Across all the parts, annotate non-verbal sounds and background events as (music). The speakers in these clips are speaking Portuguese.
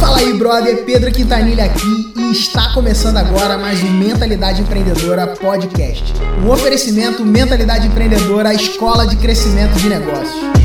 Fala aí, brother, Pedro Quintanilha aqui e está começando agora mais um Mentalidade Empreendedora Podcast. Um oferecimento Mentalidade Empreendedora, a escola de crescimento de negócios.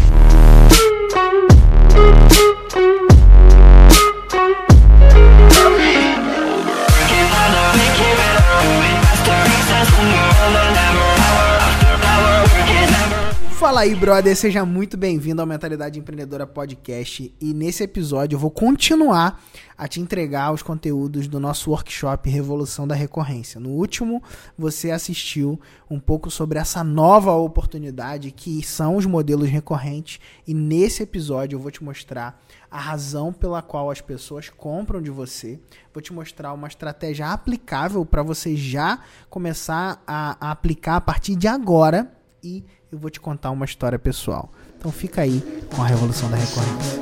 Fala aí, brother, seja muito bem-vindo ao Mentalidade Empreendedora Podcast. E nesse episódio eu vou continuar a te entregar os conteúdos do nosso workshop Revolução da Recorrência. No último, você assistiu um pouco sobre essa nova oportunidade que são os modelos recorrentes. E nesse episódio eu vou te mostrar a razão pela qual as pessoas compram de você. Vou te mostrar uma estratégia aplicável para você já começar a, a aplicar a partir de agora e eu vou te contar uma história pessoal. Então fica aí com a Revolução da Recorrência.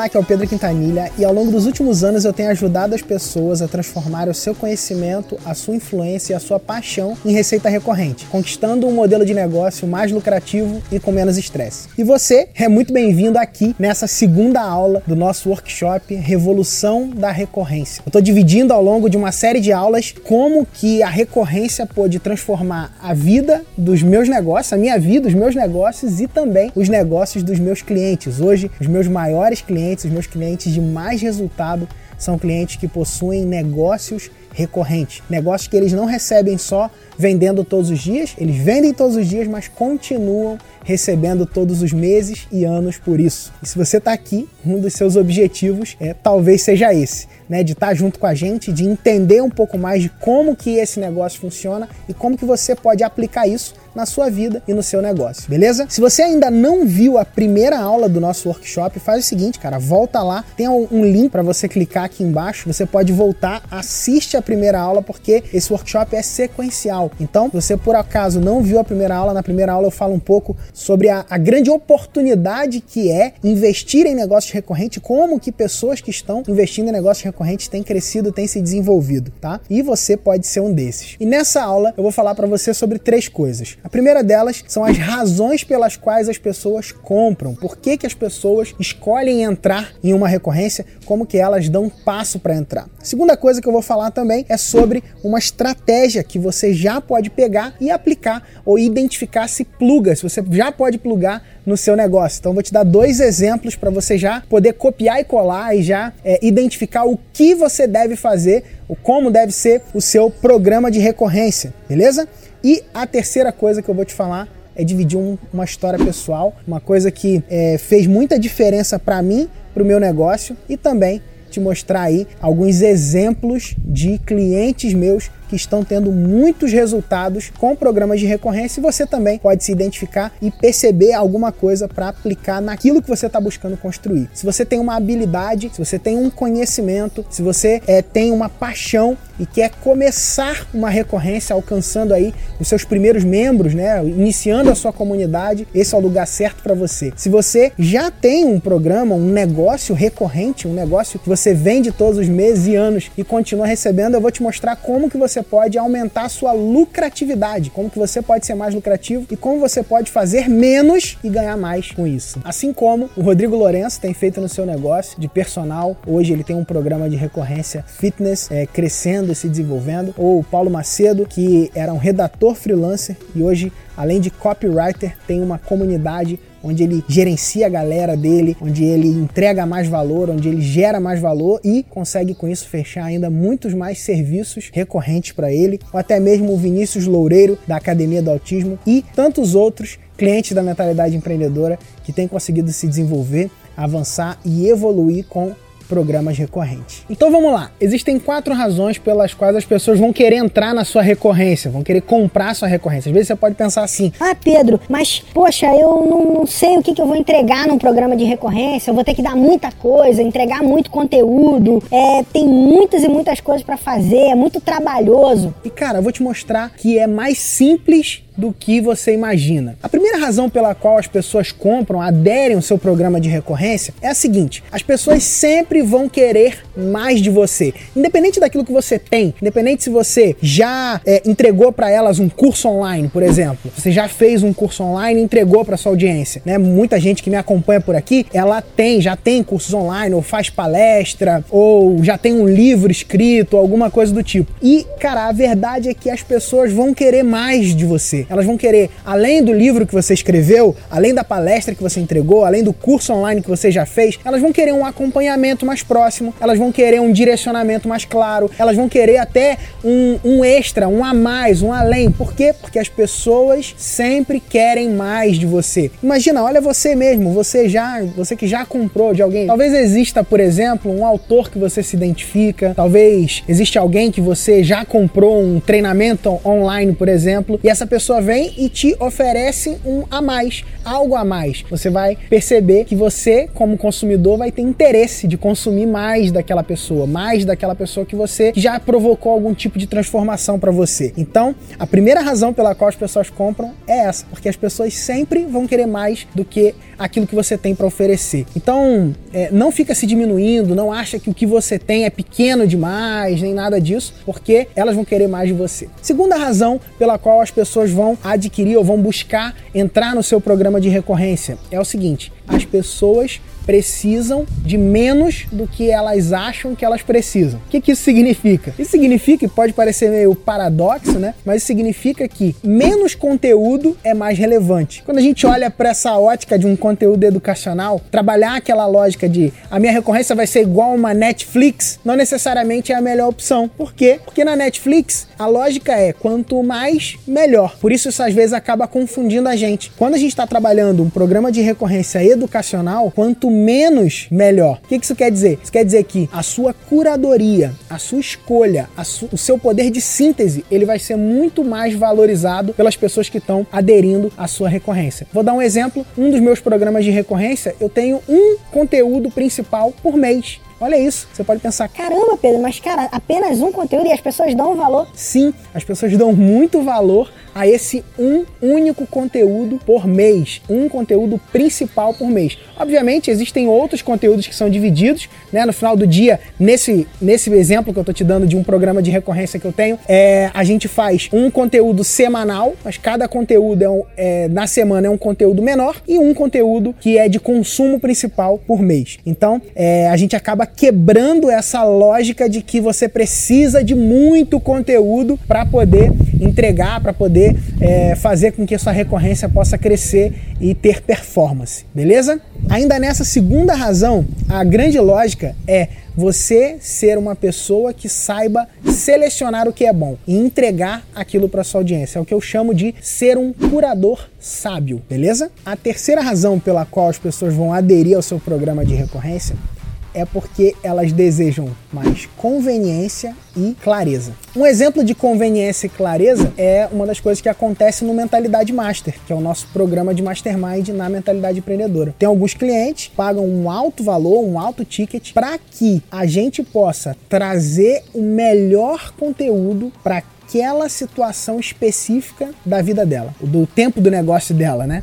Olá, aqui é o Pedro Quintanilha e ao longo dos últimos anos eu tenho ajudado as pessoas a transformar o seu conhecimento, a sua influência e a sua paixão em receita recorrente, conquistando um modelo de negócio mais lucrativo e com menos estresse. E você é muito bem-vindo aqui nessa segunda aula do nosso workshop Revolução da Recorrência. Eu estou dividindo ao longo de uma série de aulas como que a recorrência pode transformar a vida dos meus negócios, a minha vida, os meus negócios e também os negócios dos meus clientes. Hoje, os meus maiores clientes, os meus clientes de mais resultado são clientes que possuem negócios recorrentes, negócios que eles não recebem só vendendo todos os dias, eles vendem todos os dias, mas continuam recebendo todos os meses e anos por isso. E se você está aqui, um dos seus objetivos é talvez seja esse, né, de estar tá junto com a gente, de entender um pouco mais de como que esse negócio funciona e como que você pode aplicar isso na sua vida e no seu negócio, beleza? Se você ainda não viu a primeira aula do nosso workshop, faz o seguinte, cara, volta lá, tem um link para você clicar aqui embaixo, você pode voltar, assiste a primeira aula porque esse workshop é sequencial. Então, se você por acaso não viu a primeira aula, na primeira aula eu falo um pouco sobre a, a grande oportunidade que é investir em negócios recorrentes, como que pessoas que estão investindo em negócios recorrentes têm crescido, têm se desenvolvido, tá? E você pode ser um desses. E nessa aula eu vou falar para você sobre três coisas. A primeira delas são as razões pelas quais as pessoas compram. Por que, que as pessoas escolhem entrar em uma recorrência, como que elas dão um passo para entrar. A segunda coisa que eu vou falar também é sobre uma estratégia que você já pode pegar e aplicar ou identificar se pluga, se você já pode plugar no seu negócio. Então, vou te dar dois exemplos para você já poder copiar e colar e já é, identificar o que você deve fazer, o como deve ser o seu programa de recorrência, beleza? E a terceira coisa que eu vou te falar é dividir um, uma história pessoal, uma coisa que é, fez muita diferença para mim, para o meu negócio e também te mostrar aí alguns exemplos de clientes meus que estão tendo muitos resultados com programas de recorrência e você também pode se identificar e perceber alguma coisa para aplicar naquilo que você está buscando construir. Se você tem uma habilidade, se você tem um conhecimento, se você é, tem uma paixão e quer começar uma recorrência alcançando aí os seus primeiros membros, né, iniciando a sua comunidade, esse é o lugar certo para você. Se você já tem um programa, um negócio recorrente, um negócio que você vende todos os meses e anos e continua recebendo, eu vou te mostrar como que você pode aumentar a sua lucratividade, como que você pode ser mais lucrativo e como você pode fazer menos e ganhar mais com isso. Assim como o Rodrigo Lourenço tem feito no seu negócio de personal, hoje ele tem um programa de recorrência fitness é, crescendo e se desenvolvendo, ou o Paulo Macedo, que era um redator freelancer e hoje, além de copywriter, tem uma comunidade onde ele gerencia a galera dele, onde ele entrega mais valor, onde ele gera mais valor e consegue com isso fechar ainda muitos mais serviços recorrentes para ele, ou até mesmo o Vinícius Loureiro da Academia do Autismo e tantos outros clientes da mentalidade empreendedora que têm conseguido se desenvolver, avançar e evoluir com programas recorrentes. Então vamos lá. Existem quatro razões pelas quais as pessoas vão querer entrar na sua recorrência, vão querer comprar sua recorrência. Às vezes você pode pensar assim: Ah, Pedro, mas poxa, eu não, não sei o que, que eu vou entregar num programa de recorrência. Eu vou ter que dar muita coisa, entregar muito conteúdo. É, tem muitas e muitas coisas para fazer, é muito trabalhoso. E cara, eu vou te mostrar que é mais simples do que você imagina. A primeira razão pela qual as pessoas compram, aderem ao seu programa de recorrência é a seguinte: as pessoas sempre vão querer mais de você. Independente daquilo que você tem, independente se você já é, entregou para elas um curso online, por exemplo, você já fez um curso online entregou para sua audiência, né? Muita gente que me acompanha por aqui, ela tem, já tem cursos online, ou faz palestra, ou já tem um livro escrito, alguma coisa do tipo. E, cara, a verdade é que as pessoas vão querer mais de você. Elas vão querer, além do livro que você escreveu, além da palestra que você entregou, além do curso online que você já fez, elas vão querer um acompanhamento mais próximo, elas vão querer um direcionamento mais claro, elas vão querer até um, um extra, um a mais, um além. Por quê? Porque as pessoas sempre querem mais de você. Imagina, olha você mesmo, você já, você que já comprou de alguém. Talvez exista, por exemplo, um autor que você se identifica, talvez existe alguém que você já comprou um treinamento online, por exemplo, e essa pessoa vem e te oferece um a mais, algo a mais. Você vai perceber que você, como consumidor, vai ter interesse de consumir mais daquela pessoa, mais daquela pessoa que você já provocou algum tipo de transformação para você. Então, a primeira razão pela qual as pessoas compram é essa, porque as pessoas sempre vão querer mais do que aquilo que você tem para oferecer. Então, é, não fica se diminuindo, não acha que o que você tem é pequeno demais, nem nada disso, porque elas vão querer mais de você. Segunda razão pela qual as pessoas vão adquirir ou vão buscar entrar no seu programa de recorrência. É o seguinte: as pessoas precisam de menos do que elas acham que elas precisam. O que, que isso significa? Isso significa, e pode parecer meio paradoxo, né? Mas significa que menos conteúdo é mais relevante. Quando a gente olha para essa ótica de um conteúdo educacional, trabalhar aquela lógica de a minha recorrência vai ser igual uma Netflix, não necessariamente é a melhor opção. Por quê? Porque na Netflix a lógica é quanto mais, melhor. Por isso isso às vezes acaba confundindo a gente. Quando a gente está trabalhando um programa de recorrência educacional, quanto menos, melhor. O que isso quer dizer? Isso quer dizer que a sua curadoria, a sua escolha, a su o seu poder de síntese, ele vai ser muito mais valorizado pelas pessoas que estão aderindo à sua recorrência. Vou dar um exemplo. Um dos meus programas de recorrência, eu tenho um conteúdo principal por mês. Olha isso, você pode pensar, caramba, Pedro, mas cara, apenas um conteúdo e as pessoas dão valor. Sim, as pessoas dão muito valor a esse um único conteúdo por mês, um conteúdo principal por mês. Obviamente, existem outros conteúdos que são divididos, né? No final do dia, nesse, nesse exemplo que eu tô te dando de um programa de recorrência que eu tenho, é, a gente faz um conteúdo semanal, mas cada conteúdo é, um, é, na semana é um conteúdo menor e um conteúdo que é de consumo principal por mês. Então, é, a gente acaba quebrando essa lógica de que você precisa de muito conteúdo para poder entregar, para poder é, fazer com que sua recorrência possa crescer e ter performance, beleza? Ainda nessa segunda razão, a grande lógica é você ser uma pessoa que saiba selecionar o que é bom e entregar aquilo para sua audiência. É o que eu chamo de ser um curador sábio, beleza? A terceira razão pela qual as pessoas vão aderir ao seu programa de recorrência é porque elas desejam mais conveniência e clareza. Um exemplo de conveniência e clareza é uma das coisas que acontece no Mentalidade Master, que é o nosso programa de mastermind na mentalidade empreendedora. Tem alguns clientes que pagam um alto valor, um alto ticket, para que a gente possa trazer o melhor conteúdo para aquela situação específica da vida dela, do tempo do negócio dela, né?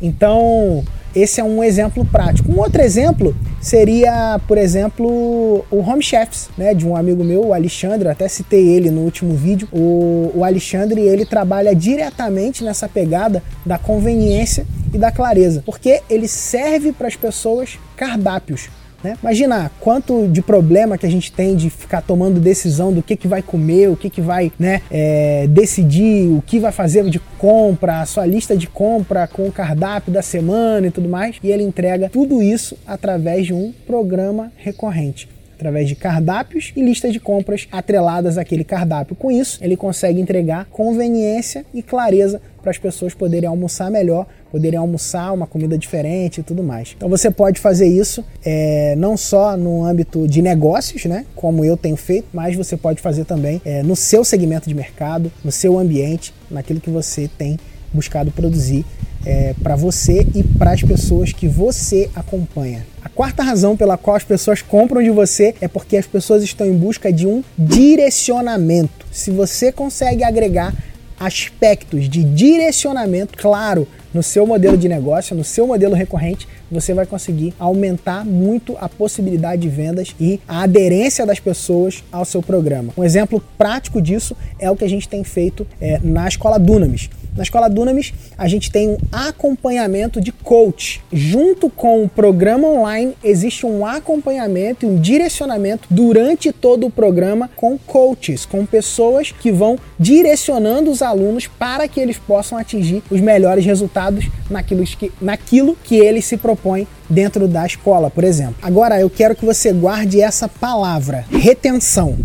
Então, esse é um exemplo prático. Um outro exemplo seria, por exemplo, o Home Chefs, né, de um amigo meu, o Alexandre, até citei ele no último vídeo. O, o Alexandre, ele trabalha diretamente nessa pegada da conveniência e da clareza, porque ele serve para as pessoas cardápios. Né? Imagina quanto de problema que a gente tem de ficar tomando decisão do que, que vai comer, o que, que vai né, é, decidir, o que vai fazer de compra, a sua lista de compra com o cardápio da semana e tudo mais. E ele entrega tudo isso através de um programa recorrente através de cardápios e listas de compras atreladas àquele cardápio. Com isso, ele consegue entregar conveniência e clareza para as pessoas poderem almoçar melhor, poderem almoçar uma comida diferente e tudo mais. Então você pode fazer isso é, não só no âmbito de negócios, né, como eu tenho feito, mas você pode fazer também é, no seu segmento de mercado, no seu ambiente, naquilo que você tem buscado produzir é, para você e para as pessoas que você acompanha. A quarta razão pela qual as pessoas compram de você é porque as pessoas estão em busca de um direcionamento. Se você consegue agregar aspectos de direcionamento claro no seu modelo de negócio, no seu modelo recorrente, você vai conseguir aumentar muito a possibilidade de vendas e a aderência das pessoas ao seu programa. Um exemplo prático disso é o que a gente tem feito é, na escola Dunamis. Na escola Dunamis, a gente tem um acompanhamento de coach. Junto com o programa online, existe um acompanhamento e um direcionamento durante todo o programa com coaches, com pessoas que vão direcionando os alunos para que eles possam atingir os melhores resultados naquilo que, naquilo que eles se propõem dentro da escola, por exemplo. Agora eu quero que você guarde essa palavra: retenção.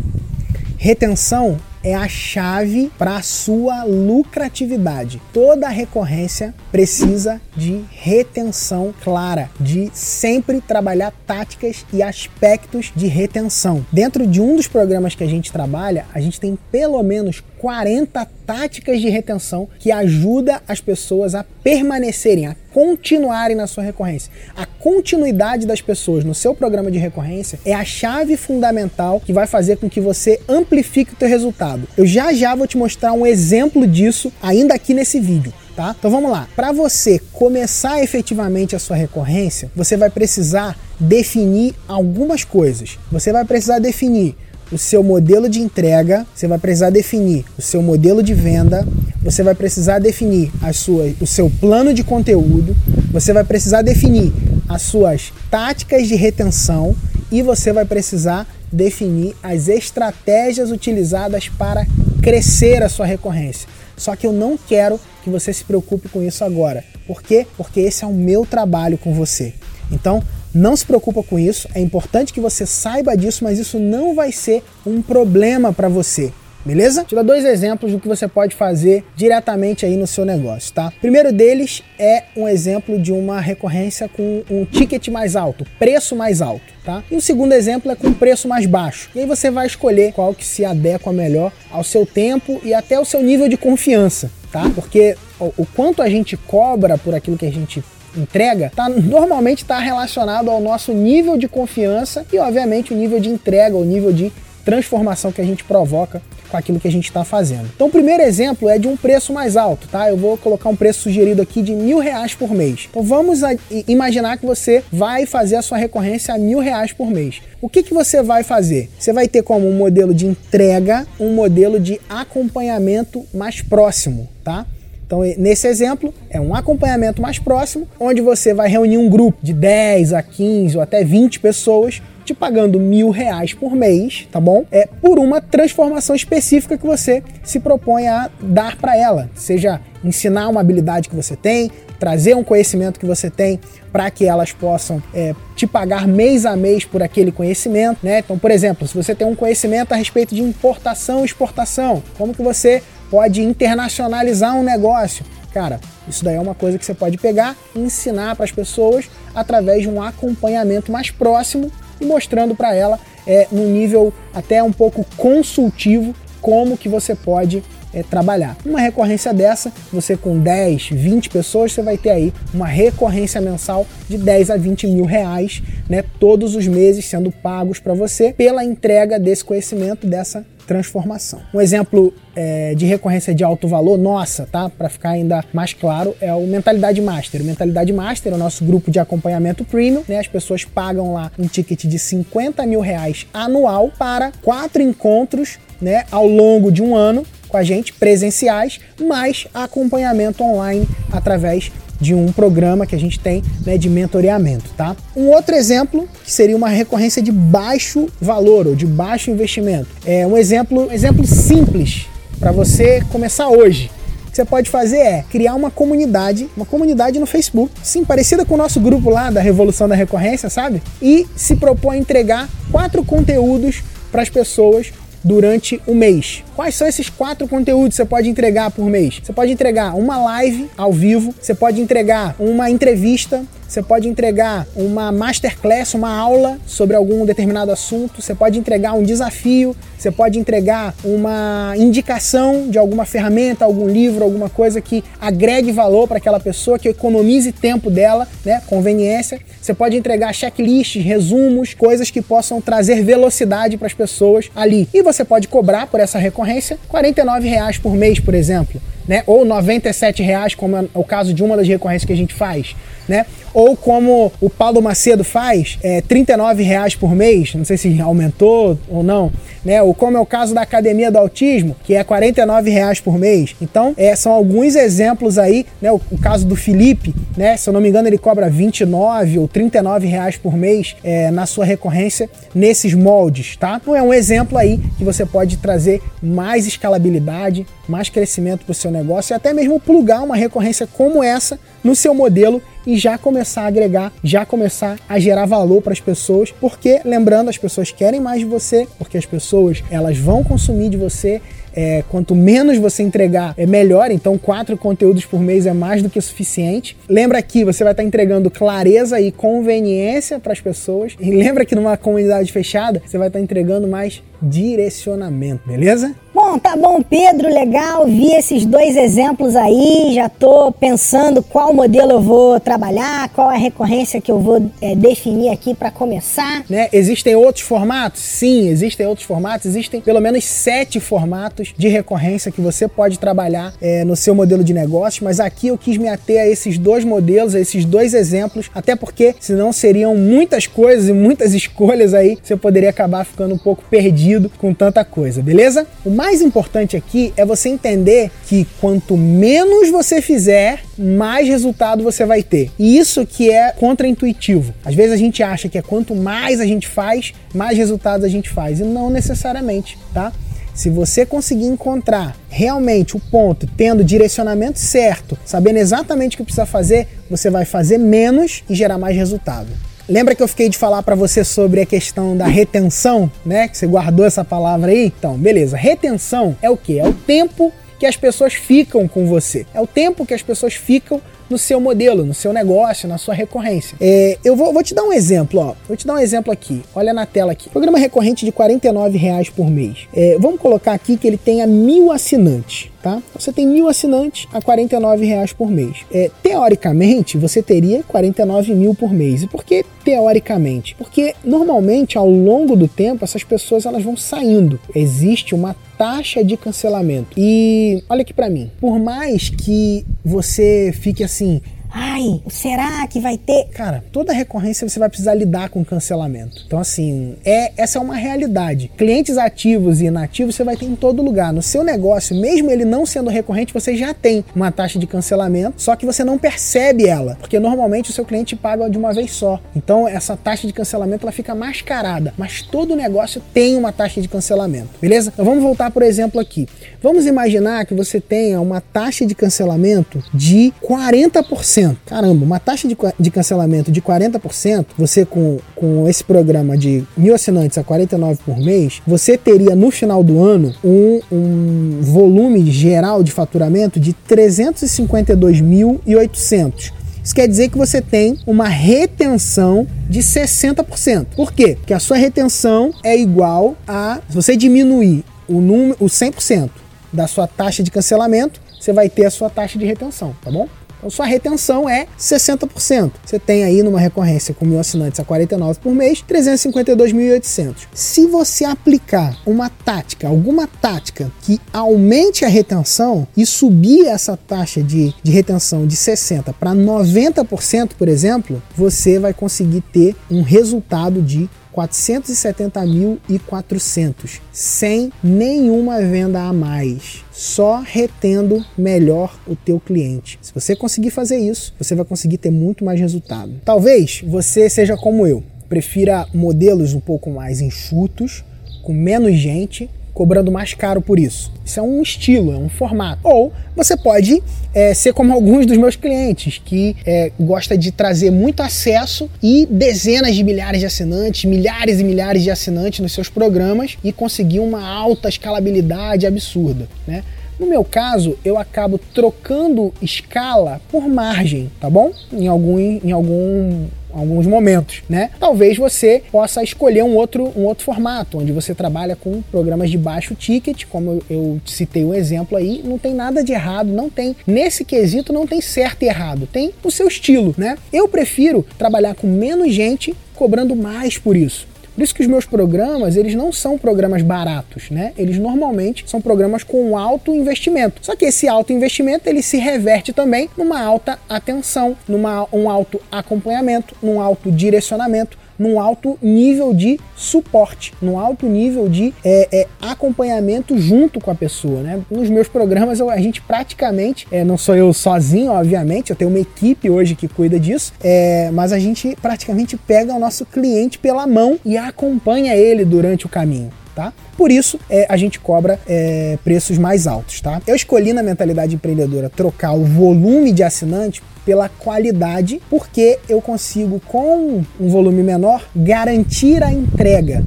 Retenção é a chave para a sua lucratividade. Toda recorrência precisa de retenção clara, de sempre trabalhar táticas e aspectos de retenção. Dentro de um dos programas que a gente trabalha, a gente tem pelo menos 40 táticas de retenção que ajuda as pessoas a permanecerem, a continuarem na sua recorrência. A continuidade das pessoas no seu programa de recorrência é a chave fundamental que vai fazer com que você amplifique o teu resultado. Eu já já vou te mostrar um exemplo disso ainda aqui nesse vídeo. Tá? Então vamos lá. Para você começar efetivamente a sua recorrência, você vai precisar definir algumas coisas. Você vai precisar definir o seu modelo de entrega, você vai precisar definir o seu modelo de venda, você vai precisar definir a sua, o seu plano de conteúdo, você vai precisar definir as suas táticas de retenção e você vai precisar definir as estratégias utilizadas para crescer a sua recorrência. Só que eu não quero que você se preocupe com isso agora. Por quê? Porque esse é o meu trabalho com você. Então, não se preocupa com isso, é importante que você saiba disso, mas isso não vai ser um problema para você. Beleza? Dar dois exemplos do que você pode fazer diretamente aí no seu negócio, tá? Primeiro deles é um exemplo de uma recorrência com um ticket mais alto, preço mais alto, tá? E o segundo exemplo é com preço mais baixo. E aí você vai escolher qual que se adequa melhor ao seu tempo e até ao seu nível de confiança, tá? Porque o quanto a gente cobra por aquilo que a gente entrega, tá, normalmente está relacionado ao nosso nível de confiança e, obviamente, o nível de entrega, o nível de transformação que a gente provoca com aquilo que a gente está fazendo. Então, o primeiro exemplo é de um preço mais alto, tá? Eu vou colocar um preço sugerido aqui de mil reais por mês. Então, vamos imaginar que você vai fazer a sua recorrência a mil reais por mês. O que, que você vai fazer? Você vai ter como um modelo de entrega, um modelo de acompanhamento mais próximo, tá? Então, nesse exemplo, é um acompanhamento mais próximo, onde você vai reunir um grupo de 10 a 15 ou até 20 pessoas te pagando mil reais por mês, tá bom? É por uma transformação específica que você se propõe a dar para ela, seja ensinar uma habilidade que você tem, trazer um conhecimento que você tem para que elas possam é, te pagar mês a mês por aquele conhecimento, né? Então, por exemplo, se você tem um conhecimento a respeito de importação e exportação, como que você pode internacionalizar um negócio. Cara, isso daí é uma coisa que você pode pegar e ensinar para as pessoas através de um acompanhamento mais próximo e mostrando para ela é, no nível até um pouco consultivo como que você pode é, trabalhar. Uma recorrência dessa, você com 10, 20 pessoas, você vai ter aí uma recorrência mensal de 10 a 20 mil reais, né, todos os meses sendo pagos para você pela entrega desse conhecimento, dessa transformação. Um exemplo é, de recorrência de alto valor, nossa, tá? Para ficar ainda mais claro, é o Mentalidade Master. O Mentalidade Master é o nosso grupo de acompanhamento premium, né? As pessoas pagam lá um ticket de 50 mil reais anual para quatro encontros, né? Ao longo de um ano com a gente, presenciais, mais acompanhamento online através de um programa que a gente tem né, de mentoreamento, tá? Um outro exemplo que seria uma recorrência de baixo valor ou de baixo investimento. É um exemplo, um exemplo simples para você começar hoje. O que você pode fazer é criar uma comunidade, uma comunidade no Facebook, sim, parecida com o nosso grupo lá da Revolução da Recorrência, sabe? E se propõe a entregar quatro conteúdos para as pessoas durante o mês. Quais são esses quatro conteúdos que você pode entregar por mês? Você pode entregar uma live ao vivo, você pode entregar uma entrevista, você pode entregar uma masterclass, uma aula sobre algum determinado assunto, você pode entregar um desafio, você pode entregar uma indicação de alguma ferramenta, algum livro, alguma coisa que agregue valor para aquela pessoa, que economize tempo dela, né, conveniência. Você pode entregar checklists, resumos, coisas que possam trazer velocidade para as pessoas ali. E você pode cobrar por essa recorrência R$ reais por mês, por exemplo né? Ou 97 reais, como é o caso de uma das recorrências que a gente faz, né? Ou como o Paulo Macedo faz, é, 39 reais por mês, não sei se aumentou ou não, né? Ou como é o caso da Academia do Autismo, que é 49 reais por mês. Então, é, são alguns exemplos aí, né? O, o, caso do Felipe, né? Se eu não me engano, ele cobra 29 ou 39 reais por mês é, na sua recorrência nesses moldes, tá? Então é um exemplo aí que você pode trazer mais escalabilidade, mais crescimento para o seu negócio e até mesmo plugar uma recorrência como essa no seu modelo e já começar a agregar, já começar a gerar valor para as pessoas, porque lembrando, as pessoas querem mais de você, porque as pessoas elas vão consumir de você. É, quanto menos você entregar, é melhor. Então, quatro conteúdos por mês é mais do que suficiente. Lembra que você vai estar entregando clareza e conveniência para as pessoas. E lembra que numa comunidade fechada, você vai estar entregando mais direcionamento, beleza? Bom, tá bom, Pedro, legal. Vi esses dois exemplos aí, já tô pensando qual modelo eu vou trabalhar, qual a recorrência que eu vou é, definir aqui para começar. Né? Existem outros formatos? Sim, existem outros formatos. Existem pelo menos sete formatos de recorrência que você pode trabalhar é, no seu modelo de negócio, mas aqui eu quis me ater a esses dois modelos, a esses dois exemplos, até porque senão seriam muitas coisas e muitas (laughs) escolhas aí, você poderia acabar ficando um pouco perdido com tanta coisa, beleza? O mais importante aqui é você entender que quanto menos você fizer, mais resultado você vai ter. E isso que é contraintuitivo. Às vezes a gente acha que é quanto mais a gente faz, mais resultados a gente faz. E não necessariamente, tá? Se você conseguir encontrar realmente o ponto, tendo direcionamento certo, sabendo exatamente o que precisa fazer, você vai fazer menos e gerar mais resultado. Lembra que eu fiquei de falar para você sobre a questão da retenção, né? Que você guardou essa palavra aí? Então, beleza. Retenção é o que? É o tempo que as pessoas ficam com você. É o tempo que as pessoas ficam no seu modelo, no seu negócio, na sua recorrência. É, eu vou, vou, te dar um exemplo, ó. Vou te dar um exemplo aqui. Olha na tela aqui. Programa recorrente de R$ reais por mês. É, vamos colocar aqui que ele tenha mil assinantes. Tá? Você tem mil assinantes a R$ reais por mês. É, teoricamente, você teria 49 mil por mês. E por que teoricamente? Porque normalmente, ao longo do tempo, essas pessoas elas vão saindo. Existe uma taxa de cancelamento. E olha aqui para mim, por mais que você fique assim, Ai, será que vai ter? Cara, toda recorrência você vai precisar lidar com cancelamento. Então, assim, é essa é uma realidade. Clientes ativos e inativos você vai ter em todo lugar. No seu negócio, mesmo ele não sendo recorrente, você já tem uma taxa de cancelamento, só que você não percebe ela, porque normalmente o seu cliente paga de uma vez só. Então, essa taxa de cancelamento ela fica mascarada, mas todo negócio tem uma taxa de cancelamento, beleza? Então, vamos voltar, por exemplo, aqui. Vamos imaginar que você tenha uma taxa de cancelamento de 40%. Caramba, uma taxa de, de cancelamento de 40%, você com, com esse programa de mil assinantes a 49 por mês, você teria no final do ano um, um volume geral de faturamento de 352.800. Isso quer dizer que você tem uma retenção de 60%. Por quê? Porque a sua retenção é igual a. Se você diminuir o número, o 100% da sua taxa de cancelamento, você vai ter a sua taxa de retenção, tá bom? Então sua retenção é 60%. Você tem aí numa recorrência com mil assinantes a 49 por mês, 352.800. Se você aplicar uma tática, alguma tática que aumente a retenção e subir essa taxa de, de retenção de 60 para 90%, por exemplo, você vai conseguir ter um resultado de 470.400 sem nenhuma venda a mais, só retendo melhor o teu cliente. Se você conseguir fazer isso, você vai conseguir ter muito mais resultado. Talvez você seja como eu, prefira modelos um pouco mais enxutos, com menos gente cobrando mais caro por isso. Isso é um estilo, é um formato. Ou você pode é, ser como (laughs) alguns dos meus clientes, que é, gosta de trazer muito acesso e dezenas de milhares de assinantes, milhares e milhares de assinantes nos seus programas e conseguir uma alta escalabilidade absurda. Né? No meu caso, eu acabo trocando escala por margem, tá bom? Em algum, em algum alguns momentos, né? Talvez você possa escolher um outro, um outro formato, onde você trabalha com programas de baixo ticket, como eu, citei um exemplo aí, não tem nada de errado, não tem, nesse quesito não tem certo e errado, tem o seu estilo, né? Eu prefiro trabalhar com menos gente cobrando mais por isso. Por isso que os meus programas, eles não são programas baratos, né? Eles normalmente são programas com alto investimento. Só que esse alto investimento, ele se reverte também numa alta atenção, numa um alto acompanhamento, num alto direcionamento, num alto nível de suporte, num alto nível de é, é, acompanhamento junto com a pessoa, né? Nos meus programas eu, a gente praticamente, é, não sou eu sozinho, obviamente, eu tenho uma equipe hoje que cuida disso, é, mas a gente praticamente pega o nosso cliente pela mão e acompanha ele durante o caminho. Tá? Por isso, é, a gente cobra é, preços mais altos, tá? Eu escolhi na mentalidade empreendedora trocar o volume de assinantes pela qualidade, porque eu consigo, com um volume menor, garantir a entrega.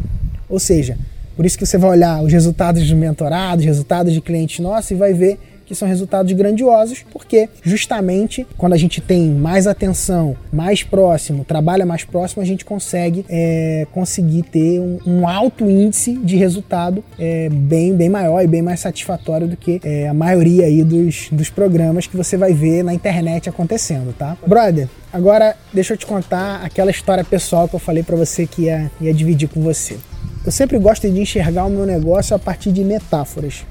Ou seja, por isso que você vai olhar os resultados de mentorados, resultados de clientes nossos e vai ver que são resultados grandiosos, porque justamente quando a gente tem mais atenção, mais próximo, trabalha mais próximo, a gente consegue é, conseguir ter um, um, alto índice de resultado é, bem, bem maior e bem mais satisfatório do que é, a maioria aí dos, dos programas que você vai ver na internet acontecendo, tá? Brother, agora deixa eu te contar aquela história pessoal que eu falei para você que ia, ia dividir com você. Eu sempre gosto de enxergar o meu negócio a partir de metáforas.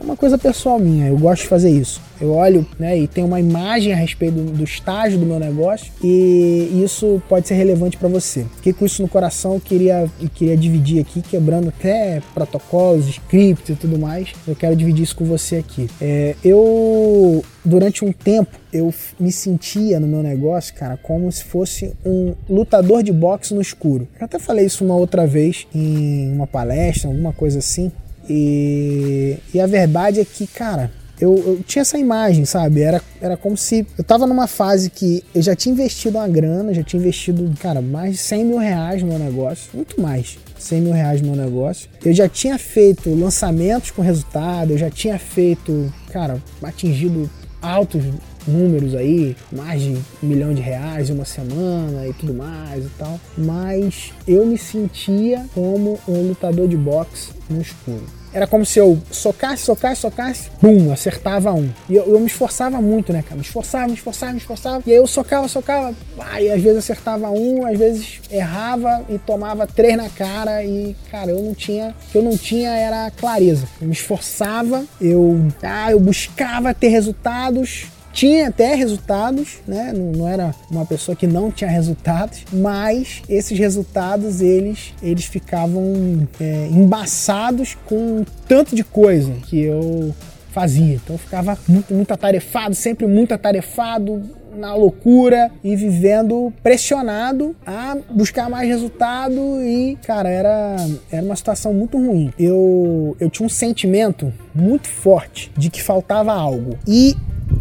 É uma coisa pessoal minha, eu gosto de fazer isso. Eu olho né, e tenho uma imagem a respeito do, do estágio do meu negócio e isso pode ser relevante para você. Fiquei com isso no coração, queria, eu queria dividir aqui, quebrando até protocolos, scripts e tudo mais. Eu quero dividir isso com você aqui. É, eu, durante um tempo, eu me sentia no meu negócio, cara, como se fosse um lutador de boxe no escuro. Eu até falei isso uma outra vez em uma palestra, alguma coisa assim. E, e a verdade é que, cara, eu, eu, tinha essa imagem, sabe? Era, era como se eu tava numa fase que eu já tinha investido uma grana, já tinha investido, cara, mais de 100 mil reais no meu negócio, muito mais. 100 mil reais no meu negócio. Eu já tinha feito lançamentos com resultado, eu já tinha feito, cara, atingido altos números aí, mais de um milhão de reais em uma semana e tudo mais e tal. Mas eu me sentia como um lutador de boxe no escuro era como se eu socasse, socasse, socasse, bum, acertava um. E eu, eu, me esforçava muito, né, cara? Me esforçava, me esforçava, me esforçava. E aí eu socava, socava, ah, e às vezes acertava um, às vezes errava e tomava três na cara. E, cara, eu não tinha. O que eu não tinha era clareza. Eu me esforçava, eu, ah, eu buscava ter resultados tinha até resultados, né? Não, não, era uma pessoa que não tinha resultados, mas esses resultados eles, eles ficavam é, embaçados com tanto de coisa que eu fazia. Então eu ficava muito, muito atarefado, sempre muito atarefado, na loucura e vivendo pressionado a buscar mais resultado e, cara, era, era uma situação muito ruim. Eu, eu tinha um sentimento muito forte de que faltava algo. E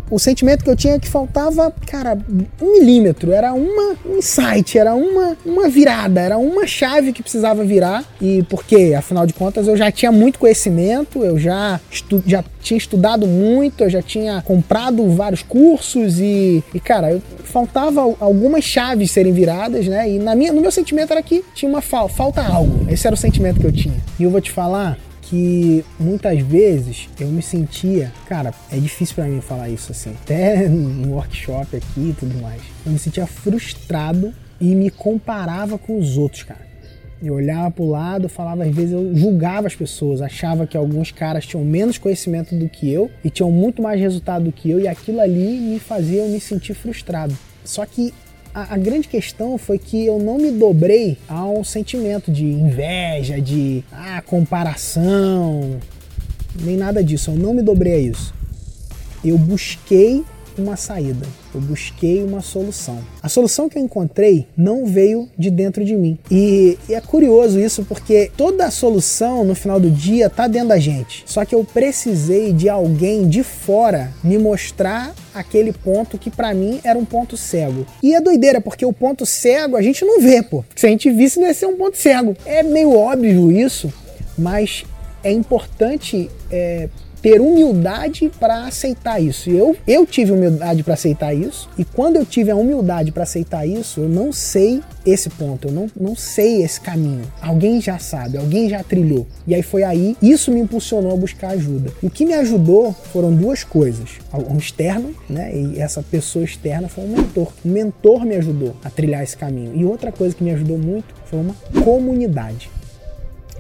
o sentimento que eu tinha é que faltava, cara, um milímetro, era uma, um insight, era uma, uma virada, era uma chave que precisava virar. E porque, afinal de contas, eu já tinha muito conhecimento, eu já, estu, já tinha estudado muito, eu já tinha comprado vários cursos e, e cara, eu, faltava algumas chaves serem viradas, né? E na minha, no meu sentimento era que tinha uma falta, falta algo. Esse era o sentimento que eu tinha. E eu vou te falar, que muitas vezes eu me sentia, cara, é difícil para mim falar isso assim, até (laughs) no workshop aqui e tudo mais. Eu me sentia frustrado e me comparava com os outros, cara. Eu olhava pro lado, falava, às vezes eu julgava as pessoas, achava que alguns caras tinham menos conhecimento do que eu e tinham muito mais resultado do que eu, e aquilo ali me fazia eu me sentir frustrado. Só que a, a, grande questão foi que eu não me dobrei ao sentimento de inveja, de ah, comparação, nem nada disso. Eu não me dobrei a isso. Eu busquei uma saída, eu busquei uma solução. A solução que eu encontrei não veio de dentro de mim. E, e é curioso isso porque toda a solução no final do dia está dentro da gente. Só que eu precisei de alguém de fora me mostrar aquele ponto que para mim era um ponto cego. E é doideira, porque o ponto cego a gente não vê, pô. Se a gente visse, não ia ser um ponto cego. É meio óbvio isso, mas é importante é, ter humildade para aceitar isso. Eu, eu tive humildade para aceitar isso, e quando eu tive a humildade para aceitar isso, eu não sei esse ponto, eu não, não sei esse caminho. Alguém já sabe, alguém já trilhou. E aí foi aí, isso me impulsionou a buscar ajuda. O que me ajudou foram duas coisas. Um externo, né? E essa pessoa externa foi um mentor. Um mentor me ajudou a trilhar esse caminho. E outra coisa que me ajudou muito foi uma comunidade.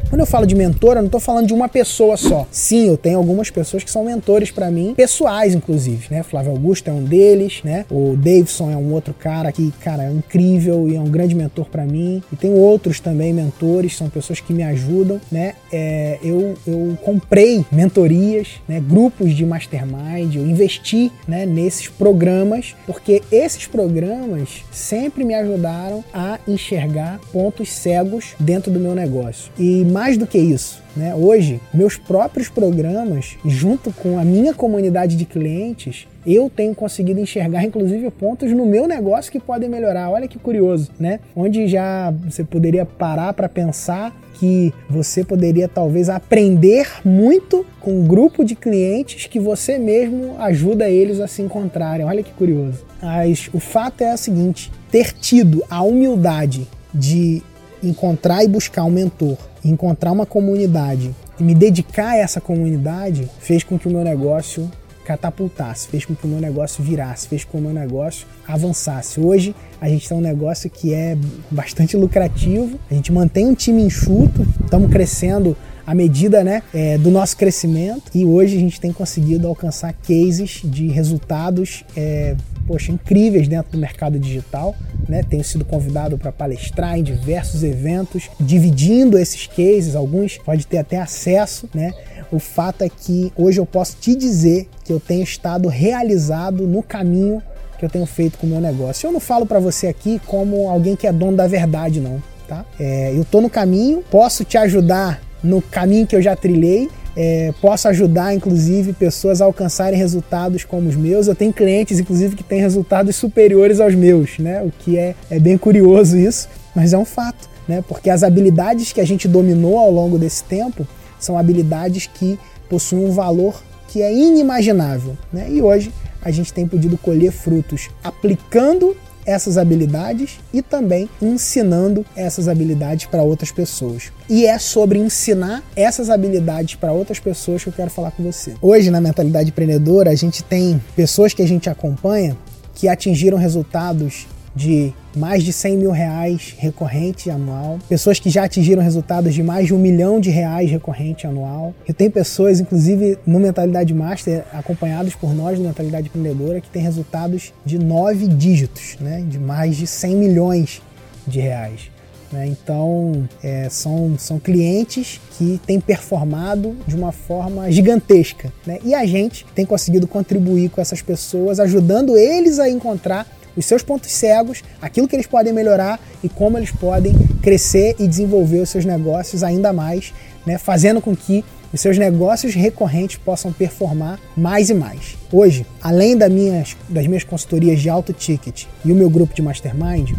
Quando eu falo de mentor, eu não estou falando de uma pessoa só. Sim, eu tenho algumas pessoas que são mentores para mim, pessoais inclusive, né? Flávio Augusto é um deles, né? O Davidson é um outro cara que, cara, é incrível e é um grande mentor para mim. E tem outros também mentores, são pessoas que me ajudam, né? É, eu, eu comprei mentorias, né? Grupos de mastermind, eu investi, né? Nesses programas, porque esses programas sempre me ajudaram a enxergar pontos cegos dentro do meu negócio. E mais do que isso, né? Hoje, meus próprios programas, junto com a minha comunidade de clientes, eu tenho conseguido enxergar, inclusive, pontos no meu negócio que podem melhorar. Olha que curioso, né? Onde já você poderia parar para pensar que você poderia talvez aprender muito com um grupo de clientes que você mesmo ajuda eles a se encontrarem. Olha que curioso. Mas o fato é o seguinte: ter tido a humildade de encontrar e buscar um mentor, encontrar uma comunidade e me dedicar a essa comunidade fez com que o meu negócio catapultasse, fez com que o meu negócio virasse, fez com que o meu negócio avançasse. Hoje a gente tem um negócio que é bastante lucrativo, a gente mantém um time enxuto, estamos crescendo à medida né, é, do nosso crescimento e hoje a gente tem conseguido alcançar cases de resultados é, poxa, incríveis dentro do mercado digital. Né? Tenho sido convidado para palestrar em diversos eventos, dividindo esses cases, alguns pode ter até acesso, né? O fato é que hoje eu posso te dizer que eu tenho estado realizado no caminho que eu tenho feito com o meu negócio. Eu não falo para você aqui como alguém que é dono da verdade, não. Tá? É, eu estou no caminho, posso te ajudar no caminho que eu já trilhei, é, posso ajudar, inclusive, pessoas a alcançarem resultados como os meus. Eu tenho clientes, inclusive, que têm resultados superiores aos meus, né? O que é, é bem curioso isso, mas é um fato, né? Porque as habilidades que a gente dominou ao longo desse tempo são habilidades que possuem um valor que é inimaginável, né? E hoje a gente tem podido colher frutos aplicando essas habilidades e também ensinando essas habilidades para outras pessoas. E é sobre ensinar essas habilidades para outras pessoas que eu quero falar com você. Hoje, na mentalidade empreendedora, a gente tem pessoas que a gente acompanha que atingiram resultados de mais de 100 mil reais recorrente anual, pessoas que já atingiram resultados de mais de um milhão de reais recorrente anual. Eu tenho pessoas, inclusive no Mentalidade Master, acompanhados por nós no Mentalidade Empreendedora, que têm resultados de nove dígitos, né, de mais de 100 milhões de reais. Né? Então, é, são, são clientes que têm performado de uma forma gigantesca. Né? E a gente tem conseguido contribuir com essas pessoas, ajudando eles a encontrar os seus pontos cegos, aquilo que eles podem melhorar e como eles podem crescer e desenvolver os seus negócios ainda mais, né, fazendo com que os seus negócios recorrentes possam performar mais e mais. Hoje, além das minhas, das minhas consultorias de alto ticket e o meu grupo de mastermind,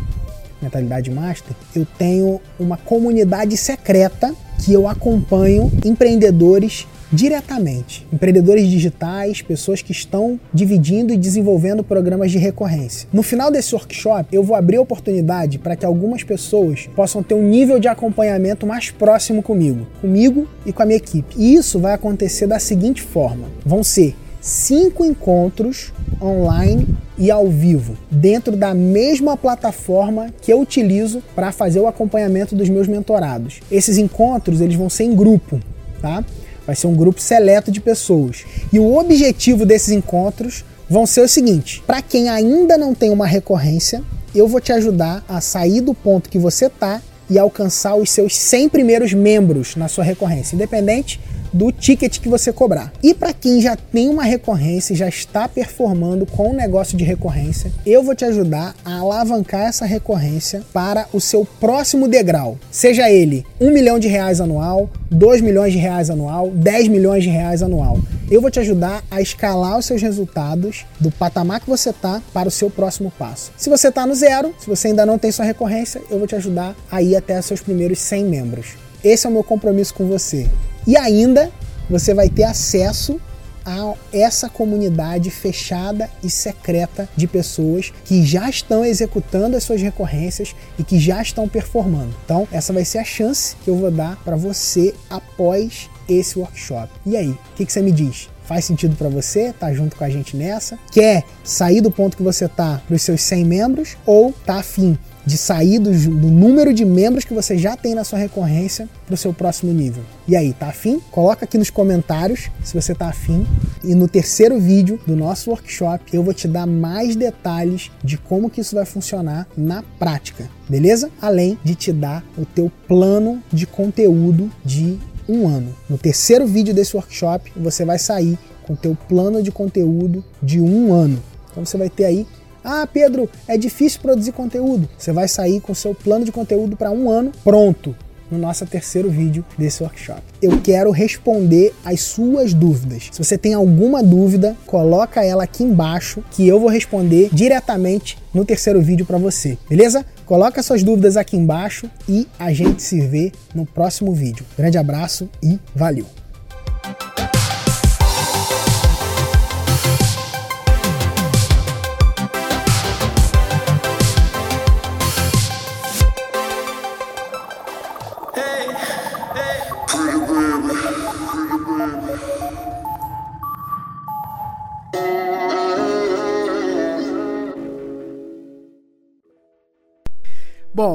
Mentalidade Master, eu tenho uma comunidade secreta que eu acompanho empreendedores diretamente. Empreendedores digitais, pessoas que estão dividindo e desenvolvendo programas de recorrência. No final desse workshop, eu vou abrir a oportunidade para que algumas pessoas possam ter um nível de acompanhamento mais próximo comigo, comigo e com a minha equipe. E isso vai acontecer da seguinte forma: vão ser cinco encontros online e ao vivo, dentro da mesma plataforma que eu utilizo para fazer o acompanhamento dos meus mentorados. Esses encontros eles vão ser em grupo, tá? Vai ser um grupo seleto de pessoas. E o objetivo desses encontros vão ser o seguinte: para quem ainda não tem uma recorrência, eu vou te ajudar a sair do ponto que você tá e alcançar os seus 100 primeiros membros na sua recorrência, independente do ticket que você cobrar. E para quem já tem uma recorrência e já está performando com o negócio de recorrência, eu vou te ajudar a alavancar essa recorrência para o seu próximo degrau. Seja ele 1 milhão de reais anual, 2 milhões de reais anual, 10 milhões de reais anual. Eu vou te ajudar a escalar os seus resultados do patamar que você está para o seu próximo passo. Se você está no zero, se você ainda não tem sua recorrência, eu vou te ajudar a ir até seus primeiros 100 membros. Esse é o meu compromisso com você. E ainda você vai ter acesso a essa comunidade fechada e secreta de pessoas que já estão executando as suas recorrências e que já estão performando. Então, essa vai ser a chance que eu vou dar para você após esse workshop. E aí, o que, que você me diz? Faz sentido para você? Tá junto com a gente nessa? Quer sair do ponto que você tá para os seus 100 membros ou tá afim de sair do, do, número de membros que você já tem na sua recorrência para o seu próximo nível. E aí, tá afim? Coloca aqui nos comentários se você tá afim. E no terceiro vídeo do nosso workshop eu vou te dar mais detalhes de como que isso vai funcionar na prática, beleza? Além de te dar o teu plano de conteúdo de um ano. No terceiro vídeo desse workshop você vai sair com o teu plano de conteúdo de um ano. Então você vai ter aí ah, Pedro, é difícil produzir conteúdo. Você vai sair com seu plano de conteúdo para um ano pronto no nosso terceiro vídeo desse workshop. Eu quero responder as suas dúvidas. Se você tem alguma dúvida, coloca ela aqui embaixo que eu vou responder diretamente no terceiro vídeo para você, beleza? Coloca suas dúvidas aqui embaixo e a gente se vê no próximo vídeo. Grande abraço e valeu!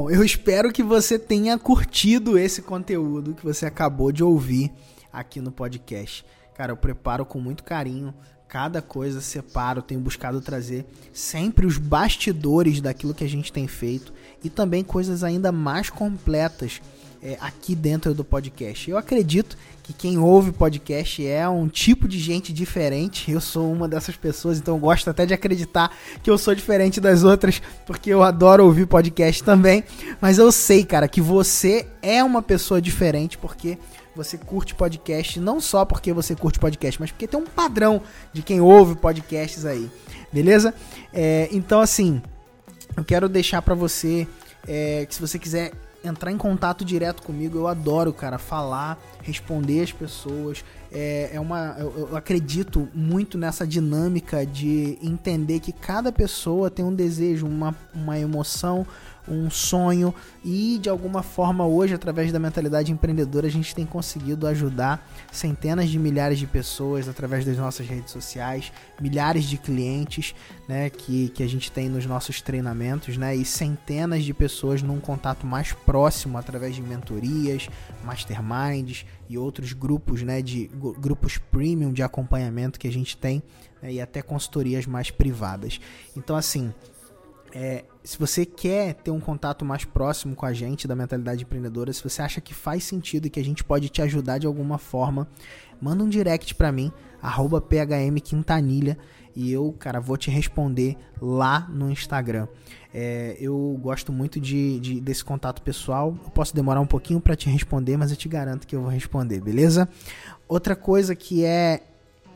Bom, eu espero que você tenha curtido esse conteúdo que você acabou de ouvir aqui no podcast. Cara, eu preparo com muito carinho cada coisa, separo, tenho buscado trazer sempre os bastidores daquilo que a gente tem feito e também coisas ainda mais completas é, aqui dentro do podcast. Eu acredito que quem ouve podcast é um tipo de gente diferente. Eu sou uma dessas pessoas, então gosto até de acreditar que eu sou diferente das outras, porque eu adoro ouvir podcast também. Mas eu sei, cara, que você é uma pessoa diferente porque você curte podcast, não só porque você curte podcast, mas porque tem um padrão de quem ouve podcasts aí, beleza? É, então, assim, eu quero deixar para você é, que se você quiser entrar em contato direto comigo. Eu adoro, cara, falar, responder as pessoas. É, é uma. Eu, eu, acredito muito nessa dinâmica de entender que cada pessoa tem um desejo, uma, uma emoção, um sonho e de alguma forma hoje através da mentalidade empreendedora a gente tem conseguido ajudar centenas de milhares de pessoas através das nossas redes sociais, milhares de clientes, né, que, que a gente tem nos nossos treinamentos, né, e centenas de pessoas num contato mais próximo através de mentorias, masterminds e outros grupos, né, de grupos premium de acompanhamento que a gente tem né, e até consultorias mais privadas. Então assim, é, se você quer ter um contato mais próximo com a gente da mentalidade empreendedora, se você acha que faz sentido e que a gente pode te ajudar de alguma forma, manda um direct para mim, phmquintanilha, e eu, cara, vou te responder lá no Instagram. É, eu gosto muito de, de, desse contato pessoal. Eu posso demorar um pouquinho para te responder, mas eu te garanto que eu vou responder, beleza? Outra coisa que é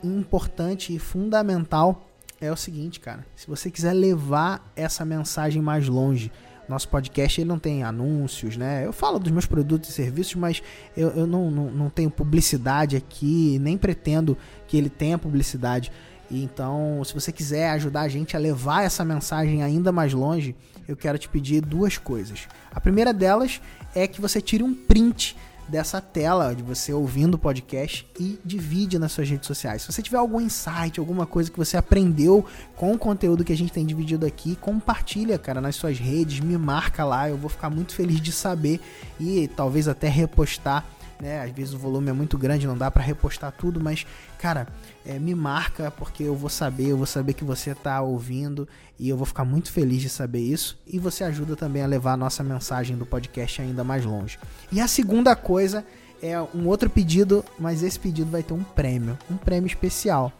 importante e fundamental é o seguinte, cara. Se você quiser levar essa mensagem mais longe, nosso podcast ele não tem anúncios, né? Eu falo dos meus produtos e serviços, mas eu, eu não, não, não tenho publicidade aqui, nem pretendo que ele tenha publicidade. Então, se você quiser ajudar a gente a levar essa mensagem ainda mais longe, eu quero te pedir duas coisas. A primeira delas é que você tire um print dessa tela de você ouvindo o podcast e divide nas suas redes sociais. Se você tiver algum insight, alguma coisa que você aprendeu com o conteúdo que a gente tem dividido aqui, compartilha, cara, nas suas redes, me marca lá, eu vou ficar muito feliz de saber e talvez até repostar né? Às vezes o volume é muito grande, não dá para repostar tudo, mas cara, é, me marca porque eu vou saber, eu vou saber que você tá ouvindo e eu vou ficar muito feliz de saber isso e você ajuda também a levar a nossa mensagem do podcast ainda mais longe. E a segunda coisa é um outro pedido, mas esse pedido vai ter um prêmio, um prêmio especial,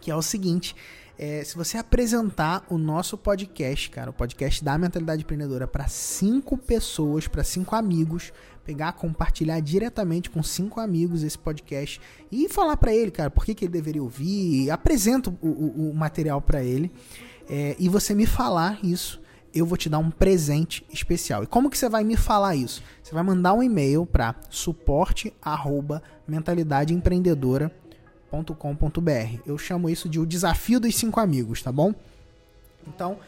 que é o seguinte, é, se você apresentar o nosso podcast, cara, o podcast da Mentalidade Empreendedora para cinco pessoas, para cinco amigos, pegar, compartilhar diretamente com cinco amigos esse podcast e falar para ele, cara, por que, que ele deveria ouvir, apresenta o, o, o material para ele é, e você me falar isso, eu vou te dar um presente especial. E como que você vai me falar isso? Você vai mandar um e-mail para suporte@mentalidadeempreendedora .com.br. Eu chamo isso de o desafio dos cinco amigos, tá bom? Então,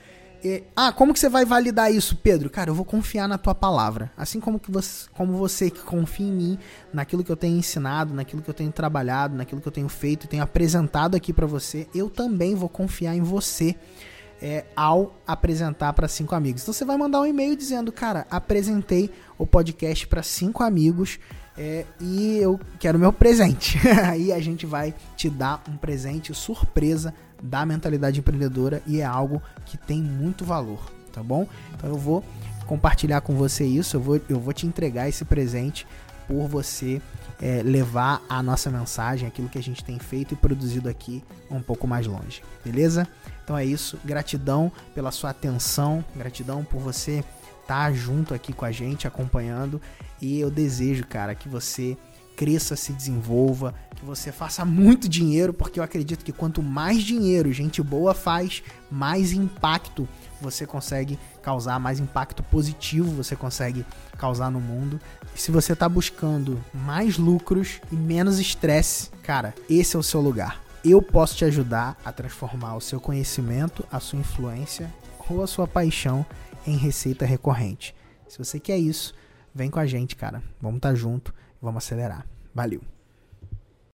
e, ah, como que você vai validar isso, Pedro? Cara, eu vou confiar na tua palavra. Assim como, que você, como você que confia em mim, naquilo que eu tenho ensinado, naquilo que eu tenho trabalhado, naquilo que eu tenho feito e tenho apresentado aqui para você, eu também vou confiar em você é, ao apresentar para cinco amigos. Então você vai mandar um e-mail dizendo, cara, apresentei o podcast para cinco amigos é, e eu quero meu presente. (laughs) Aí a gente vai te dar um presente surpresa da mentalidade empreendedora e é algo que tem muito valor, tá bom? Então eu vou compartilhar com você isso, eu vou, eu vou te entregar esse presente por você é, levar a nossa mensagem, aquilo que a gente tem feito e produzido aqui um pouco mais longe, beleza? Então é isso, gratidão pela sua atenção, gratidão por você estar tá junto aqui com a gente, acompanhando, e eu desejo, cara, que você cresça, se desenvolva, que você faça muito dinheiro, porque eu acredito que quanto mais dinheiro gente boa faz, mais impacto você consegue causar, mais impacto positivo você consegue causar no mundo. E se você está buscando mais lucros e menos estresse, cara, esse é o seu lugar. Eu posso te ajudar a transformar o seu conhecimento, a sua influência ou a sua paixão em receita recorrente. Se você quer isso, vem com a gente, cara. Vamos estar tá junto Vamos acelerar. Valeu!